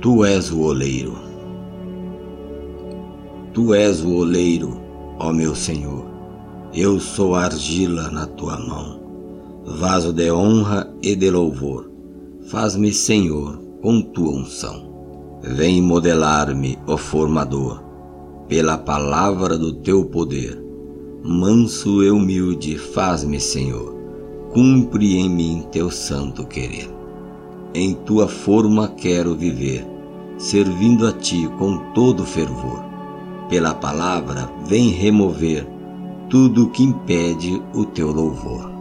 Tu és o oleiro. Tu és o oleiro, ó meu Senhor. Eu sou argila na tua mão, vaso de honra e de louvor. Faz-me, Senhor, com tua unção. Vem modelar-me, ó formador, pela palavra do teu poder. Manso e humilde, faz-me, Senhor, cumpre em mim teu santo querer. Em tua forma quero viver, servindo a ti com todo fervor. Pela palavra vem remover tudo que impede o teu louvor.